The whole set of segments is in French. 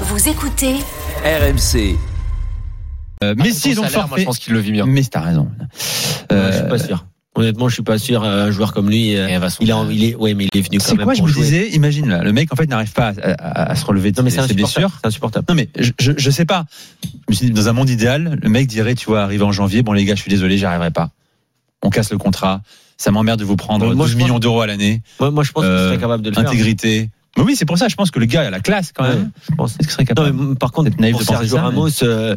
Vous écoutez RMC. Euh, Messi donc Moi, forfait. je pense qu'il le vit bien. Mais t'as raison. Euh, je suis pas sûr. Honnêtement, je suis pas sûr. euh, Un joueur comme lui, euh, il, a, il est, ouais, mais il est venu quand C'est quoi, je me disais, imagine là, le mec en fait n'arrive pas à, à- à se relever de Non, mais ses, c'est ses insupportable. blessures. C'est insupportable. Non mais je, je, je sais pas. Je me suis dit, dans un monde idéal, le mec dirait, tu vois, arrivé en janvier, bon les gars, je suis désolé, j'y arriverai pas. On casse le contrat. Ça m'emmerde de vous prendre Moi, 12 je pense- millions d'euros à l'année. Moi, moi, je pense qu'il Euh, serait capable de le faire. Intégrité. Mais oui, c'est pour ça, je pense que le gars a la classe quand Ouais, même. pense. Est-ce qu'il serait Non, capable mais par contre, pour Sergio ça, mais- Ramos, euh,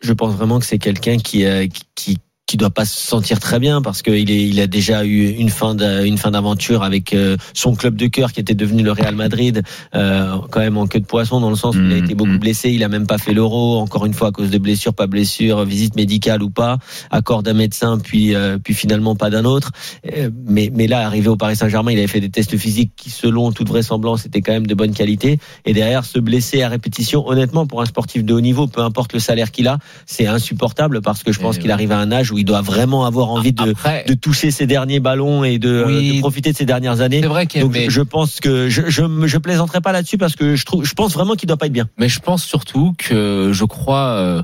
je pense vraiment que c'est quelqu'un qui, euh, qui, qui doit pas se sentir très bien parce qu'il est, il a déjà eu une fin de, une fin d'aventure avec euh, son club de cœur qui était devenu le Real Madrid, euh, quand même en queue de poisson dans le sens où il a Mhm. été beaucoup blessé, il a même pas fait l'euro, encore une fois à cause de blessure, pas blessure, visite médicale ou pas, accord d'un médecin puis euh, puis finalement pas d'un autre. Euh, mais mais là, arrivé au Paris Saint-Germain, il avait fait des tests physiques qui, selon toute vraisemblance, étaient quand même de bonne qualité. Et derrière, se blesser à répétition, honnêtement, pour un sportif de haut niveau, peu importe le salaire qu'il a, c'est insupportable parce que je pense Et qu'il arrive à un âge où il doit vraiment avoir envie de, Après, de toucher ses derniers ballons et de, Oui. de profiter de ses dernières années. c'est vrai qu'il Donc je pense que je, je, plaisanterai pas là-dessus parce que je trouve, je pense vraiment qu'il doit pas être bien. mais je pense surtout que je crois. euh,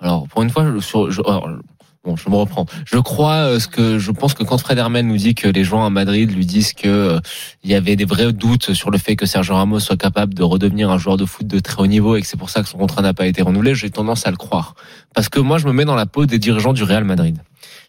alors pour une fois, je, sur, je, alors, bon, je me reprends. Je crois euh, ce que je pense que quand Fred Hermel nous dit que les joueurs à Madrid lui disent que euh, il y avait des vrais doutes sur le fait que Sergio Ramos soit capable de redevenir un joueur de foot de très haut niveau et que c'est pour ça que son contrat n'a pas été renouvelé, j'ai tendance à le croire. Parce que moi, je me mets dans la peau des dirigeants du Real Madrid.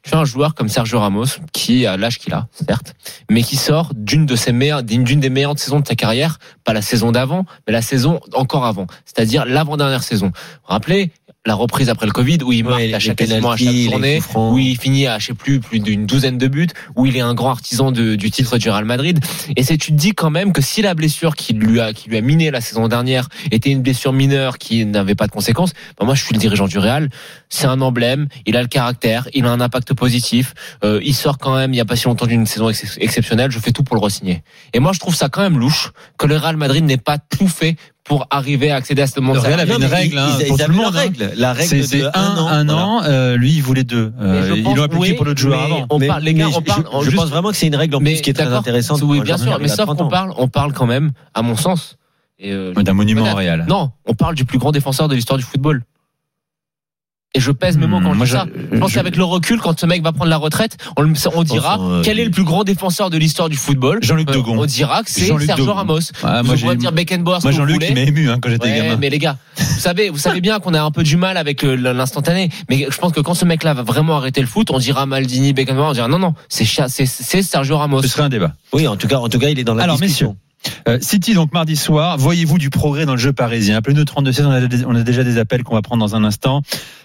Tu as un joueur comme Sergio Ramos qui a l'âge qu'il a, certes, mais qui sort d'une de ses meilleures, d'une des meilleures saisons de sa carrière, pas la saison d'avant, mais la saison encore avant, c'est-à-dire l'avant-dernière saison. Rappelez la reprise après le Covid où il marque Ouais, à chaque, quasiment à chaque francs. où il finit à je sais plus plus d'une douzaine de buts, où il est un grand artisan de- du titre du Real Madrid. Et c'est tu te dis quand même que si la blessure qui lui a qui lui a miné la saison dernière était une blessure mineure qui n'avait pas de conséquences, bah moi je suis le dirigeant du Real, c'est un emblème, il a le caractère, il a un impact positif, euh, il sort quand même il y a pas si longtemps d'une saison ex- exceptionnelle, je fais tout pour le re-signer. Et moi je trouve ça quand même louche que le Real Madrid n'ait pas tout fait pour arriver à accéder à ce monde Real avait une règle ils- hein, ils- pour ils tout le monde. la hein. règle, la règle C'est de c'est un un, an. un voilà. an. euh, lui, il voulait deux. Euh, je il pense- l'aurait appliqué oui, pour l'autre joueur avant. On Mais- parle, les gars, mais on je- parle. Je, juste- pense vraiment que c'est une règle en mais plus qui est très intéressante. Oui, bien sûr, mais sauf 30 qu'on parle, on parle quand même, à mon sens. Et euh, D'un monument Real. non, on parle du plus grand défenseur de l'histoire du football. Et je pèse mes mots quand je moi, dis ça. Je pense je- qu'avec le recul, quand ce mec va prendre la retraite, on, dira euh, quel est le plus grand défenseur de l'histoire du football. Jean-Luc Euh, Degon. On dira que c'est Sergio. Ramos. Ah, moi, j'ai- dire Beckenbauer, Moi, Jean-Luc, il m'a ému hein, quand j'étais Ouais, gamin. mais les gars, vous savez, vous savez bien qu'on a un peu du mal avec le- l'instantané. Mais je pense que quand ce mec-là va vraiment arrêter le foot, on dira Maldini, Beckenbauer, on dira non, non, c'est Sergio Ramos. Ce serait un débat. Oui, en tout cas, en tout cas, il est dans la Alors, discussion. Euh, City, donc mardi soir, voyez-vous du progrès dans le jeu parisien? Appelez-nous 32 16, on a, des- on a déjà des appels qu'on va prendre dans un instant.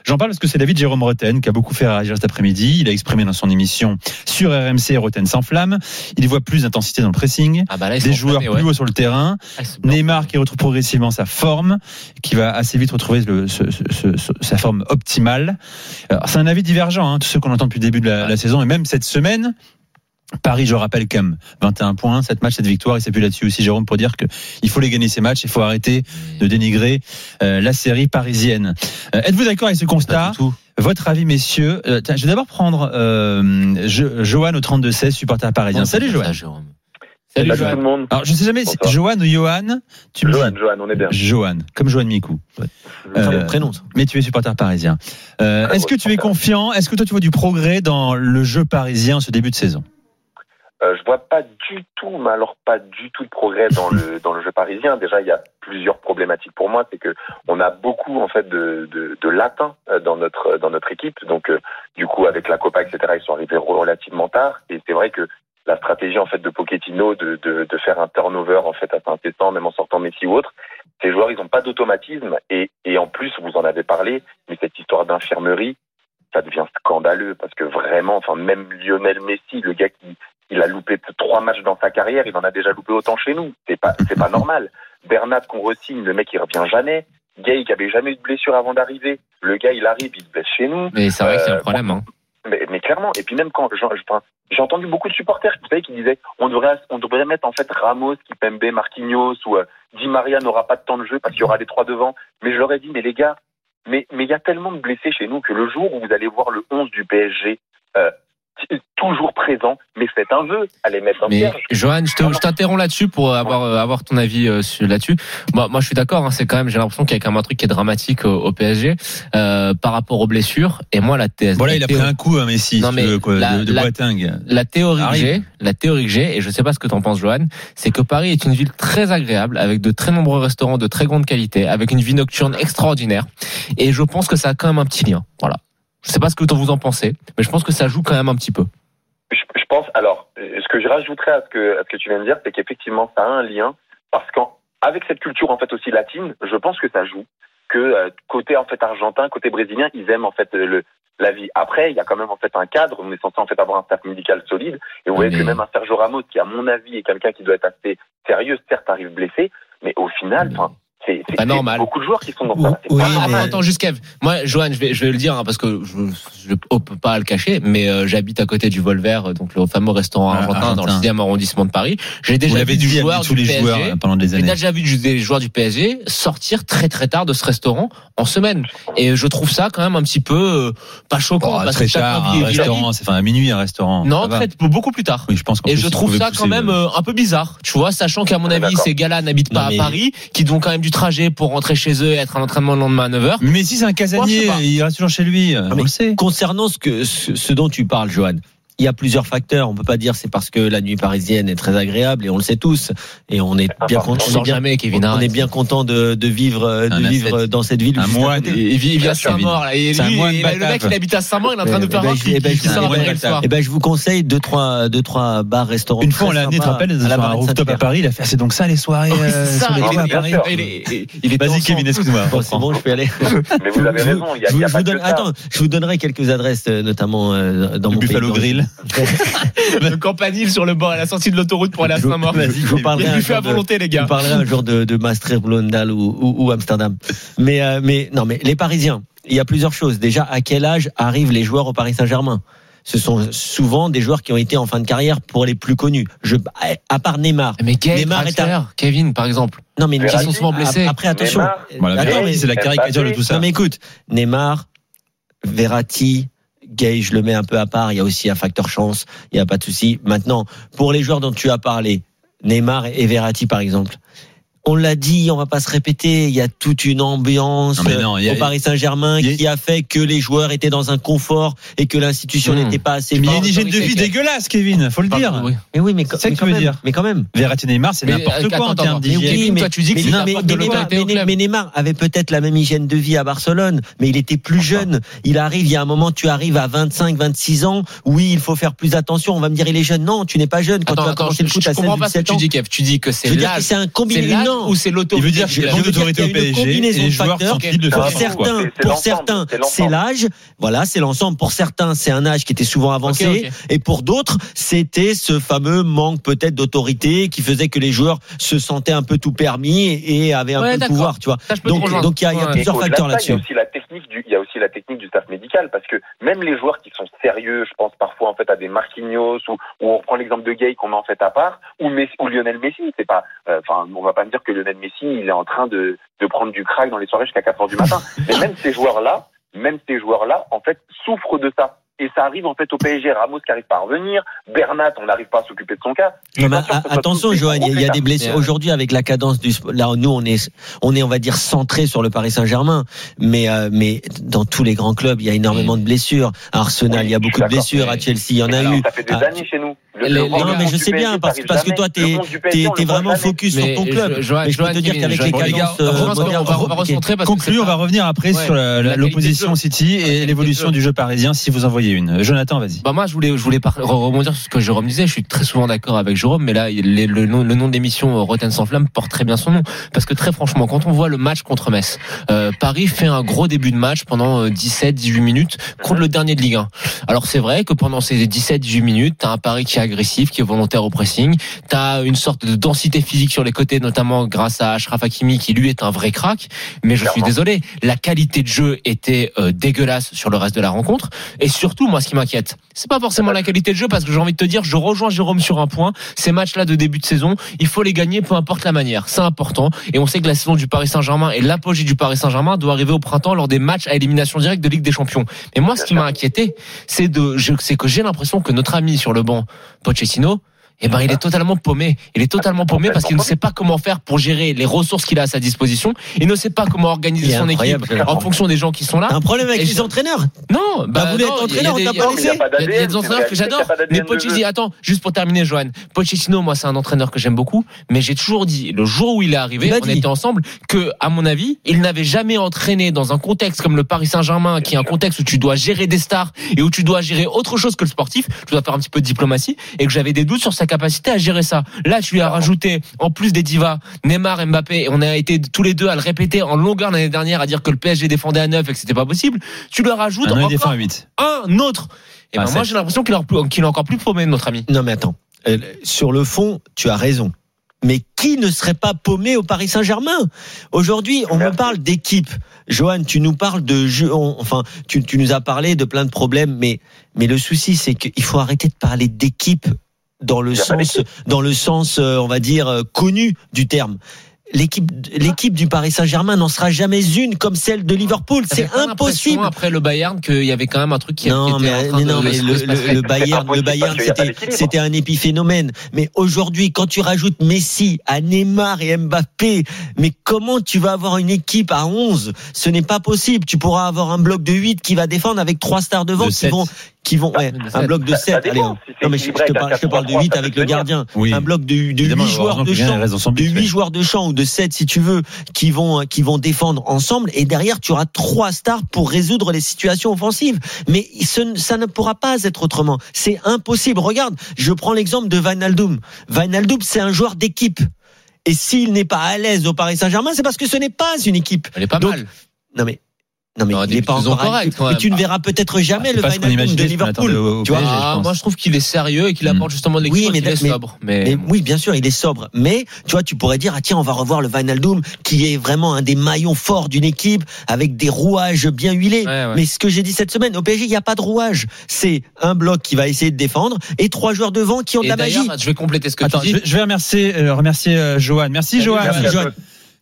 J'en parle parce que c'est David Jérôme Roten qui a beaucoup fait réagir cet après-midi. Il a exprimé dans son émission sur RMC Roten sans flamme. Il voit plus d'intensité dans le pressing, Ah bah là, des joueurs plus ouais. hauts sur le terrain. Ah. Neymar qui retrouve progressivement sa forme, qui va assez vite retrouver le- ce- ce- ce- ce- sa forme optimale. C'est un avis divergent, hein, tous ceux qu'on entend depuis le début de la, la saison, et même cette semaine. Paris, je rappelle, quand même 21 points, 7 matchs, 7 victoires. Il s'appuie là-dessus aussi, Jérôme, pour dire que il faut les gagner ces matchs. Il faut arrêter de dénigrer euh, la série parisienne. Euh, Êtes-vous d'accord avec ce constat? Votre avis, messieurs Euh, tiens, Je vais d'abord prendre euh, Jo- Johan au 32-16, supporter parisien. Salut, Johan. Jérôme? Salut, Salut, tout le monde. Alors, je sais jamais si Bonsoir. Johan ou Johan. Tu me Johan, dis Johan, on est bien. Johan, comme Johan Mikou. C'est Euh, prénom. ça. Mais tu es supporter parisien. Euh, Très Est-ce que tu es confiant? Est-ce que toi tu vois du progrès dans le jeu parisien en ce début de saison? Euh, je vois pas du tout, mais alors pas du tout de progrès dans le dans le jeu parisien. Déjà, il y a plusieurs problématiques pour moi, c'est que on a beaucoup en fait de de, de latins euh, dans notre dans notre équipe. Donc, euh, du coup, avec la Copa, etc., ils sont arrivés relativement tard. Et c'est vrai que la stratégie en fait de Pochettino de de, de faire un turnover en fait assez incessant, même en sortant Messi ou autre, ces joueurs ils n'ont pas d'automatisme et et en plus vous en avez parlé, mais cette histoire d'infirmerie ça devient scandaleux parce que vraiment, enfin même Lionel Messi, le gars qui il a loupé trois matchs dans sa carrière, il en a déjà loupé autant chez nous. C'est pas c'est pas normal. Bernat qu'on re-signe, le mec il revient jamais. Gay qui avait jamais eu de blessure avant d'arriver. Le gars il arrive, il se blesse chez nous. Mais c'est vrai que c'est un Euh, problème. Hein. Mais, mais clairement, et puis même quand j'ai entendu beaucoup de supporters qui, disaient on devrait on devrait mettre en fait Ramos, Kipembe, Marquinhos ou euh, Di Maria n'aura pas de temps de jeu parce qu'il y aura les trois devant. Mais je leur ai dit mais les gars, mais mais il y a tellement de blessés chez nous que le jour où vous allez voir le 11 du PSG euh, toujours présent, mais faites un vœu, allez mettre un Mais. Johan, je te- je t'interromps là-dessus pour avoir euh, avoir ton avis euh, là-dessus. Moi, moi, je suis d'accord. Hein, c'est quand même, j'ai l'impression qu'il y a quand même un truc qui est dramatique au, au PSG euh, par rapport aux blessures. Et moi, la thèse. Voilà, la il a pris un coup, hein, Messi, Non, mais tu veux, quoi, la- de, de la- Boateng. La théorie que Arrive. j'ai, la théorie que j'ai, et je sais pas ce que t'en penses, Johan, c'est que Paris est une ville très agréable, avec de très nombreux restaurants de très grande qualité, avec une vie nocturne extraordinaire. Et je pense que ça a quand même un petit lien. Voilà. Je sais pas ce que vous en pensez, mais je pense que ça joue quand même un petit peu. Je, je pense, alors, ce que je rajouterais à ce que, à ce que tu viens de dire, c'est qu'effectivement, ça a un lien, parce qu'avec cette culture, en fait, aussi latine, je pense que ça joue, que euh, côté, en fait, argentin, côté brésilien, ils aiment, en fait, le, la vie. Après, il y a quand même, en fait, un cadre, on est censé, en fait, avoir un staff médical solide, et vous voyez que même un Sergio Ramos, qui, à mon avis, est quelqu'un qui doit être assez sérieux, certes, arrive blessé, mais au final, enfin, Pas normal. beaucoup de joueurs qui sont dans ça. Oui, pas mais-. Attends, attends, juste Kev. Moi, Johan, je vais, je vais le dire hein, parce que je, je peux pas le cacher, mais euh, j'habite à côté du Volver, euh, donc le fameux restaurant Ah, argentin, dans le argentin. 6e arrondissement de Paris. J'ai déjà vu du joueur tous du les PSG. joueurs euh, pendant des J'ai années. déjà vu des joueurs du PSG sortir très très tard de ce restaurant en semaine. Et je trouve ça quand même un petit peu euh, pas choquant. Oh, parce très que tard, un restaurant, c'est enfin à minuit un restaurant. Non, très, beaucoup plus tard. Oui, je pense Et je trouve ça quand même euh, un peu bizarre, tu vois, sachant qu'à mon On est avis, ces gars-là n'habitent pas à Paris, qui ont quand même du trajet pour rentrer chez eux et être à l'entraînement le lendemain à 9h. Mais si c'est un casanier, il reste toujours chez lui. On le sait. Concernant ce, que, ce, ce dont tu parles, Johan, il y a plusieurs facteurs. On peut pas dire c'est parce que la nuit parisienne est très agréable et on le sait tous. Et on est bien content. On jamais, Kevin. on arrête. est bien content de, de vivre, de Un vivre dans cette ville. Un moine. côté. Il vit, il vit à Saint-Maur. Et un le mec, il habite à Saint-Maur, il est en train de Eh faire ben, voir je- qu'il eh ben, un. Eh ben, je vous conseille deux trois, deux trois bars, restaurants. Une fois, on l'a amené, tu te rappelles, la un rooftop à. Paris, il a fait c'est donc ça les soirées Oui, euh, c'est ça, sur les il est- Vas-y. Kevin, excuse-moi. Bon, c'est bon, je peux y aller. Mais vous avez raison, je, vous- donnerai quelques adresses, euh, notamment euh, dans mon Buffalo d'origine. Le campanile sur le bord, à la sortie de l'autoroute pour aller à Saint-Maur. vous a un à jour de- volonté, les gars. vous parlerai un jour de, de Maastricht, Blondal ou, ou, ou Amsterdam. Mais, euh, mais non, mais les Parisiens, il y a plusieurs choses. Déjà, à quel âge arrivent les joueurs au Paris Saint-Germain? Ce sont souvent des joueurs qui ont été en fin de carrière pour les plus connus. Je, à part Neymar. Mais Gay, Neymar est Draxler, Kevin, par exemple. Non, mais Verratti, sont souvent blessés. Après, attention. Voilà, c'est la caricature de tout ça. Non, mais écoute, Neymar, Verratti, Gay, je le mets un peu à part. Il y a aussi un facteur chance. Il n'y a pas de souci. Maintenant, pour les joueurs dont tu as parlé, Neymar et Verratti, par exemple. On l'a dit, on va pas se répéter. Il y a toute une ambiance Non, a- au Paris Saint-Germain a- qui a fait que les joueurs étaient dans un confort et que l'institution Mmh. n'était pas assez Mais il y a une hygiène de vie dégueulasse, Kevin, faut le dire. Oui. Mais oui, mais, C'est ça mais que quand tu veux même. dire. Mais quand même. Verratti Neymar, c'est n'importe euh, quoi en attends, termes attends, Mais d'hygiène. mais- toi, tu dis que mais Neymar, avait peut-être la même hygiène de vie à Barcelone, mais il était plus jeune. Il arrive, il y a un moment, tu arrives à 25, 26 ans. Oui, il faut faire plus attention. On va me dire, il est jeune. Non, tu n'es pas jeune quand tu vas commencer le foot à 16, comprends pas ce que 17 tu ans. Tu dis que c'est Je veux dire que l'âge. c'est un Non. Ou c'est Il l'autorité veut dire Je- qu'il y a d'autorité au a une PSG et les joueurs sont de faire certains, pour certains, c'est l'âge. Voilà, c'est l'ensemble. Pour certains, c'est un âge qui était souvent avancé. Et pour d'autres, c'était ce fameux manque peut-être d'autorité qui faisait que les joueurs se sentaient un peu tout permis et avaient un Ouais, peu de pouvoir, tu vois. Ça, Donc, il y a, il y a Ouais. plusieurs facteurs Il là-dessus. aussi la il y a aussi la technique du staff médical parce que même les joueurs qui sont sérieux, je pense parfois en fait à des Marquinhos ou, ou on prend l'exemple de Gay qu'on met en fait à part ou, Messi, ou Lionel Messi, c'est pas, euh, enfin on va pas me dire que Lionel Messi il est en train de, de prendre du crack dans les soirées jusqu'à 4 heures du matin. Mais même ces joueurs là, même ces joueurs là en fait souffrent de ça. Et ça arrive en fait au PSG, Ramos qui arrive pas à revenir, Bernat on n'arrive pas à s'occuper de son cas. Soit attention, Johan, il y a- des blessures. Euh, Aujourd'hui, avec la cadence du là, nous, on est, on est, on va dire, centré sur le Paris Saint-Germain. Mais, euh, mais dans tous les grands clubs, il y a énormément de blessures. À Arsenal, Oui, il y a beaucoup de blessures. À Chelsea, il y en a Alors, eu. Ça fait des Ah, années chez nous. Le- Non, mais je sais bien, parce, parce que toi, t'es, voit vraiment focus sur ton je- club. Mais je peux te dire qu'avec les cadences, euh, on va Ok. recentrer parce que Conclu, c'est on va revenir après sur l'opposition. City et l'évolution du jeu parisien si vous en voyez une. Jonathan, vas-y. Bah moi je voulais je voulais rebondir sur ce que Jérôme disait. Je suis très souvent d'accord avec Jérôme, mais là les- le, nom le nom de l'émission euh, Rotten sans flamme porte très bien son nom parce que très franchement quand on voit le match contre Metz, euh, Paris fait un gros début de match pendant 17-18 minutes contre le dernier de Ligue 1. Alors c'est vrai que pendant ces 17-18 minutes, t'as un Paris qui agresse agressif, qui est volontaire au pressing. T'as une sorte de densité physique sur les côtés, notamment grâce à Ashraf Hakimi, qui lui est un vrai crack. Mais je suis désolé, la qualité de jeu était euh, dégueulasse sur le reste de la rencontre. Et surtout, moi, ce qui m'inquiète, c'est pas forcément la qualité de jeu, parce que j'ai envie de te dire, je rejoins Jérôme sur un point. Ces matchs-là de début de saison, il faut les gagner, peu importe la manière. C'est important. Et on sait que la saison du Paris Saint-Germain et l'apogée du Paris Saint-Germain doit arriver au printemps lors des matchs à élimination directe de Ligue des Champions. Et moi, ce qui m'a inquiété, c'est de, c'est que j'ai l'impression que notre ami sur le banc, Pochettino, eh ben, il est totalement paumé. Il est totalement paumé parce qu'il ne sait pas comment faire pour gérer les ressources qu'il a à sa disposition. Il ne sait pas comment organiser son équipe en fonction des gens qui sont là. T'as un problème avec les entraîneurs Non, bah, T'as il y a entraîneur, des- on t'a il y a- pas Non, mais il y a laissé il y a des entraîneurs que j'adore. Mais Pochettino, attends, juste pour terminer, Johan. Pochettino, moi, c'est un entraîneur que j'aime beaucoup. Mais j'ai toujours dit, le jour où il est arrivé, on était ensemble, que, à mon avis, il n'avait jamais entraîné dans un contexte comme le Paris Saint-Germain, qui est un contexte où tu dois gérer des stars et où tu dois gérer autre chose que le sportif. Tu dois faire un petit peu de diplomatie et que j'avais des doutes sur sa capacité à gérer ça. Là, tu lui as rajouté, en plus des divas, Neymar, Mbappé, et on a été tous les deux à le répéter en longueur l'année dernière à dire que le PSG défendait à 9 et que c'était pas possible. Tu leur rajoutes Ah non, il encore défend à 8. un autre. Et Ah, ben moi sept. j'ai l'impression qu'il est encore plus- qu'il est encore plus paumé notre ami. Non mais attends, Euh, sur le fond, tu as raison. Mais qui ne serait pas paumé au Paris Saint-Germain? Aujourd'hui, on me parle d'équipe. Johan, tu nous parles de jeu. on- Enfin, tu, tu nous as parlé de plein de problèmes, mais mais le souci, c'est qu'il faut arrêter de parler d'équipe dans le sens, dans le sens, euh, on va dire euh, connu du terme. L'équipe, l'équipe du Paris Saint-Germain n'en sera jamais une comme celle de Liverpool. C'est impossible. Après le Bayern, qu'il y avait quand même un truc qui, Non, était mais, en train mais de- non, de mais se- le, Bayern, le Bayern, c'était, c'était un épiphénomène. Mais aujourd'hui, quand tu rajoutes Messi à Neymar et Mbappé, mais comment tu vas avoir une équipe à 11 Ce n'est pas possible. Tu pourras avoir un bloc de 8 qui va défendre avec trois stars devant De qui vont, qui vont, ouais, De un bloc de Ça 7. dépend. Allez, non, mais je, te parle, je te parle de 4-3-3, 8 ça avec le gardien. Oui. Un bloc de, de 8 Évidemment, joueurs de champ de but, 8 ouais. joueurs de champ ou de 7 si tu veux qui vont qui vont défendre ensemble et derrière tu auras trois stars pour résoudre les situations offensives mais ce- ça ne pourra pas être autrement c'est impossible regarde je prends l'exemple de Wijnaldum Wijnaldum c'est un joueur d'équipe et s'il n'est pas à l'aise au Paris Saint-Germain c'est parce que ce n'est pas une équipe Elle est pas Donc, mal. non mais non mais Non, il n'est pas encore correct, quand et même. tu ne verras peut-être jamais C'est le Wijnaldum de Liverpool au- au tu vois PSG, je Ah, moi je trouve qu'il est sérieux et qu'il Mm. apporte justement de l'équipe Oui, mais- il est mais- sobre. Mais, Mais oui, bien sûr, il est sobre. Mais tu vois, tu pourrais dire ah tiens, on va revoir le Wijnaldum qui est vraiment un des maillons forts d'une équipe avec des rouages bien huilés. Ouais, ouais. Mais ce que j'ai dit cette semaine, au PSG, il n'y a pas de rouage. C'est un bloc qui va essayer de défendre et trois joueurs devant qui ont de la magie. je vais compléter ce que Attends, tu je dis. vais, je vais remercier, euh, remercier euh, Johan. Merci Salut, Johan. merci, Johan.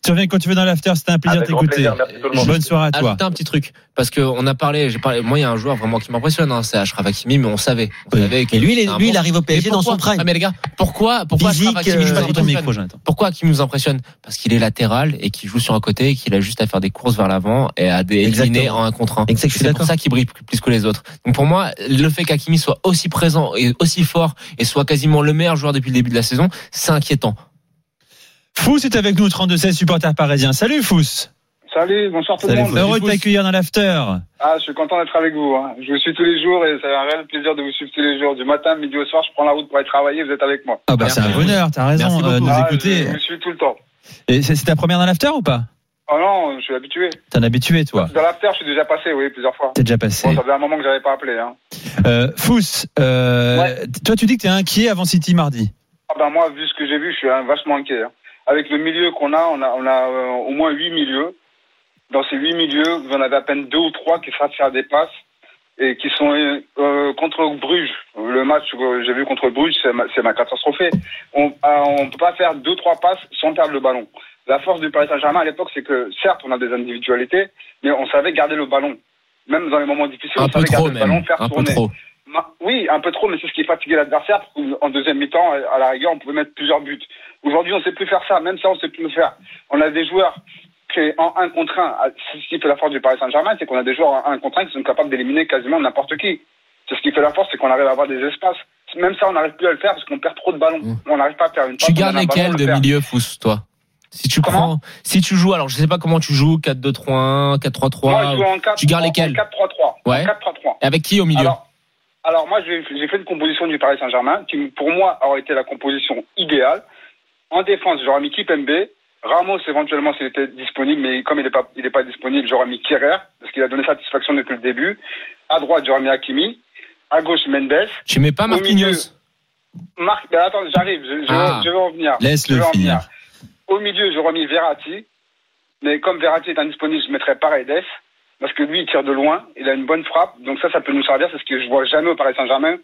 Tu reviens quand tu veux dans l'after, c'était un plaisir de t'écouter. plaisir, merci tout le monde. Bonne soirée à toi. Ajouter un petit truc parce que on a parlé, j'ai parlé. Moi, il y a un joueur vraiment qui m'impressionne, hein, c'est Ashraf Hakimi, mais on savait. On Oui. savait Et lui, il, lui, bon- il arrive au Mais PSG dans pourquoi son prime. Ah mais les gars, pourquoi pourquoi Physique, Ashraf Hakimi euh, micro. Pourquoi qui nous impressionne Parce qu'il est latéral et qu'il joue sur un côté et qu'il a juste à faire des courses vers l'avant et à des éliminer Exactement. en un contre un. C'est pour ça qu'il brille plus plus que les autres. Donc pour moi, le fait qu'Hakimi soit aussi présent et aussi fort et soit quasiment le meilleur joueur depuis le début de la saison, c'est inquiétant. Fous est avec nous, 32-16 supporters parisiens. Salut Fous. Salut, bonsoir tout le monde. Heureux de t'accueillir dans l'after. Ah, je suis content d'être avec vous. hein. Je vous suis tous les jours et c'est un réel plaisir de vous suivre tous les jours. Du matin, midi au soir, je prends la route pour aller travailler, vous êtes avec moi. Ah bah c'est un bonheur, t'as raison euh, de nous Ah, écouter. je vous suis tout le temps. Et c'est ta première dans l'after ou pas? Oh non, je suis habitué. T'es un habitué toi. Dans l'after, je suis déjà passé, oui, plusieurs fois. T'es déjà passé. Bon, ça fait un moment que j'avais pas appelé. Hein. Euh, Fous, euh, toi tu dis que t'es inquiet avant City mardi. Ah ben moi, vu ce que j'ai vu, je suis hein, vachement inquiet. hein. Avec le milieu qu'on a, on a, on a euh, au moins huit milieux. Dans ces huit milieux, vous en avez à peine deux ou trois qui savent faire des passes et qui sont euh, euh, contre Bruges. Le match que j'ai vu contre Bruges, c'est ma, ma catastrophé. On euh, on peut pas faire deux trois passes sans perdre le ballon. La force du Paris Saint-Germain à l'époque, c'est que certes, on a des individualités, mais on savait garder le ballon. Même dans les moments difficiles, Un on savait garder le ballon, faire Un tourner. Oui, un peu trop, mais c'est ce qui fatiguait l'adversaire. parce qu'en deuxième mi-temps, à la rigueur, on pouvait mettre plusieurs buts. Aujourd'hui, on ne sait plus faire ça. Même ça, on ne sait plus le faire. On a des joueurs qui, en un contre un, ah, c'est ce qui fait la force du Paris Saint-Germain, c'est qu'on a des joueurs en un contre un qui sont capables d'éliminer quasiment n'importe qui. C'est ce qui fait la force, c'est qu'on arrive à avoir des espaces. Même ça, on n'arrive plus à le faire parce qu'on perd trop de ballons. Mmh. On n'arrive pas à faire une. Tu gardes lesquels de milieu, Fous, toi? Si tu prends, si tu joues, alors je sais pas comment tu joues, 4-2-3-1, 4-3-3. Moi, je joue en 4, tu gardes en- lesquels? En 4-3-3. Ouais. En 4-3-3. Et avec qui au milieu? Alors, alors moi, j'ai fait une composition du Paris Saint-Germain qui, pour moi, aurait été la composition idéale. En défense, j'aurais mis Kipembe. Ramos, éventuellement, s'il était disponible, mais comme il n'est pas, il est pas disponible, j'aurais mis Kerrer, parce qu'il a donné satisfaction depuis le début. À droite, j'aurais mis Hakimi. À gauche, Mendes. Tu mets pas Marquinhos. Marc, ben attends, j'arrive, je, je, Ah. je vais en venir. Je vais en finir. venir. Au milieu, j'aurais mis Verratti. Mais comme Verratti est indisponible, je mettrais Paredes. Parce que lui, il tire de loin. Il a une bonne frappe. Donc ça, ça peut nous servir. C'est ce que je vois jamais au Paris Saint-Germain.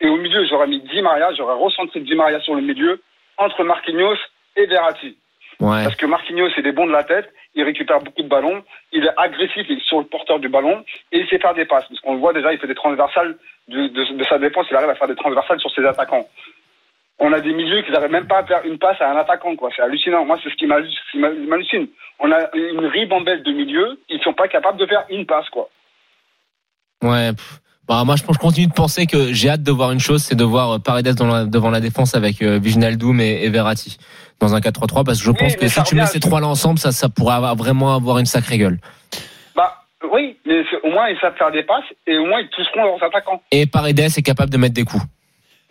Et au milieu, j'aurais mis Di Maria. J'aurais recentré Di Maria sur le milieu entre Marquinhos et Verratti. Ouais. Parce que Marquinhos, il est bon de la tête. Il récupère beaucoup de ballons. Il est agressif il est sur le porteur du ballon. Et il sait faire des passes. Parce qu'on le voit déjà, il fait des transversales de, de, de sa défense. Il arrive à faire des transversales sur ses attaquants. On a des milieux qui n'arrivent même pas à faire une passe à un attaquant, quoi. C'est hallucinant. Moi, c'est ce qui m'hallu- ce qui m'hallucine. On a une ribambelle de milieux. Ils sont pas capables de faire une passe, quoi. Ouais. Bah, moi, je, je continue de penser que j'ai hâte de voir une chose, c'est de voir euh, Paredes dans la- devant la défense avec euh, Wijnaldum et, et Verratti dans un 4-3-3 parce que je Oui, pense que si tu mets ces trois-là ensemble, ça, ça pourrait avoir, vraiment avoir une sacrée gueule. Bah, oui, mais au moins, ils savent faire des passes et au moins, ils toucheront leurs attaquants. Et Paredes est capable de mettre des coups.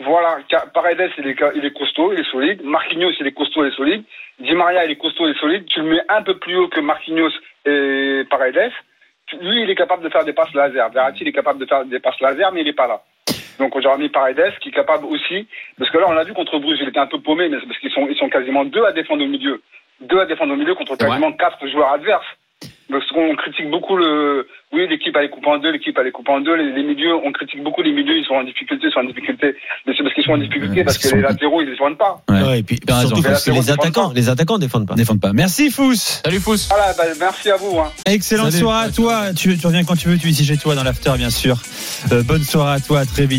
Voilà, Paredes, il est, il est costaud, il est solide. Marquinhos, il est costaud, il est solide. Di Maria, il est costaud, est solide. Tu le mets un peu plus haut que Marquinhos et Paredes. Lui, il est capable de faire des passes laser. Verratti, il est capable de faire des passes laser, mais il n'est pas là. Donc, j'aurais mis Paredes, qui est capable aussi. Parce que là, on l'a vu contre Bruges, il était un peu paumé, mais c'est parce qu'ils sont, ils sont quasiment deux à défendre au milieu. Deux à défendre au milieu contre quasiment quatre joueurs adverses. Parce qu'on critique beaucoup le, oui, l'équipe elle est coupée en deux, l'équipe elle est coupée en deux, les, les milieux, on critique beaucoup les milieux, ils sont en difficulté, ils sont en difficulté. Mais c'est parce qu'ils sont en difficulté, Ouais, parce parce que les latéraux, ils ne défendent pas. Ouais. Ouais, et puis raison. surtout parce que les attaquants, pas. les attaquants défendent pas. Défendent pas. Merci Fous. Salut Fous Voilà, bah, merci à vous, hein. Excellente Salut. soirée à toi. Tu, tu reviens quand tu veux. Tu es ici chez toi dans l'after, bien sûr. Euh, bonne soirée à toi. À très vite.